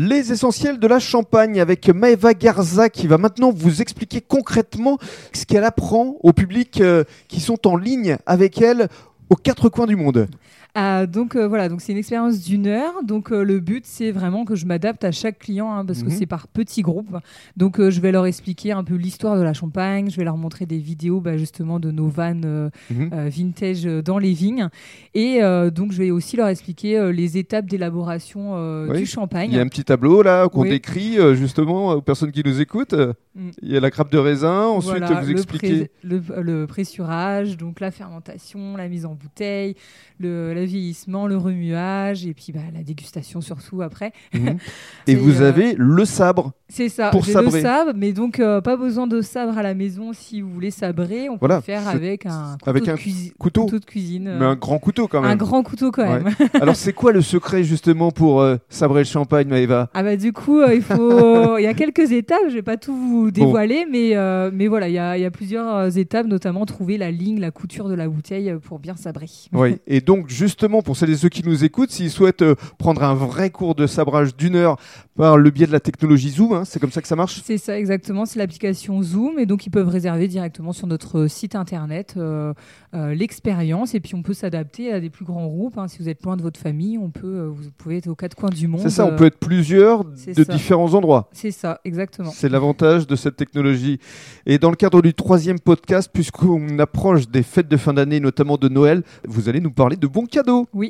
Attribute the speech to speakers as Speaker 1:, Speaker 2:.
Speaker 1: Les essentiels de la Champagne avec Maeva Garza qui va maintenant vous expliquer concrètement ce qu'elle apprend au public euh, qui sont en ligne avec elle aux quatre coins du monde.
Speaker 2: Ah, donc euh, voilà, donc c'est une expérience d'une heure. Donc euh, le but c'est vraiment que je m'adapte à chaque client hein, parce que
Speaker 1: Mhm.
Speaker 2: c'est par petits groupes. Donc euh, je vais leur expliquer un peu l'histoire de la Champagne. Je vais leur montrer des vidéos bah, justement de nos vannes
Speaker 1: Mhm.
Speaker 2: vintage dans les vignes. Et donc je vais aussi leur expliquer les étapes d'élaboration
Speaker 1: Oui.
Speaker 2: du champagne.
Speaker 1: Il y a un petit tableau là qu'on
Speaker 2: Oui.
Speaker 1: décrit justement aux personnes qui nous écoutent.
Speaker 2: Mm.
Speaker 1: Il y a la grappe de raisin, ensuite
Speaker 2: Voilà,
Speaker 1: vous
Speaker 2: le
Speaker 1: expliquez.
Speaker 2: pré- le, le pressurage, donc la fermentation, la mise en bouteille, le, le vieillissement, le remuage et puis bah, la dégustation surtout après.
Speaker 1: Mhm. Et vous
Speaker 2: euh,
Speaker 1: avez le sabre.
Speaker 2: C'est ça,
Speaker 1: Pour sabrer.
Speaker 2: le sabre, mais donc euh, pas besoin de sabre à la maison si vous voulez sabrer. On
Speaker 1: Voilà,
Speaker 2: peut le faire avec un couteau,
Speaker 1: avec
Speaker 2: de,
Speaker 1: un
Speaker 2: cuisi-
Speaker 1: couteau.
Speaker 2: de cuisine.
Speaker 1: Mais
Speaker 2: euh,
Speaker 1: un grand couteau quand même.
Speaker 2: un grand couteau quand
Speaker 1: Ouais.
Speaker 2: même.
Speaker 1: Alors c'est quoi le secret justement pour sabrer le champagne, Maëva?
Speaker 2: Ah bah du coup, il faut, il y a quelques étapes. Je vais pas tout vous dévoiler, mais mais voilà, il y a, y a plusieurs étapes, notamment trouver la ligne, la couture de la bouteille pour bien sabrer.
Speaker 1: Oui. Et donc justement pour celles et ceux qui nous écoutent, s'ils souhaitent euh, prendre un vrai cours de sabrage d'une heure par le biais de la technologie Zoom, hein, c'est comme ça que ça marche?
Speaker 2: C'est ça exactement, c'est l'application Zoom et donc ils peuvent réserver directement sur notre site internet euh, euh, l'expérience et puis on peut s'adapter à des plus grands groupes. hein. Si vous êtes loin de votre famille, on peut, euh, vous pouvez être aux quatre coins du monde.
Speaker 1: C'est ça, on
Speaker 2: euh,
Speaker 1: peut être plusieurs de
Speaker 2: ça.
Speaker 1: différents endroits.
Speaker 2: C'est ça, exactement.
Speaker 1: C'est l'avantage de cette technologie. Et dans le cadre du troisième podcast, puisqu'on approche des fêtes de fin d'année, notamment de Vous allez nous parler de bons cadeaux.
Speaker 2: Oui,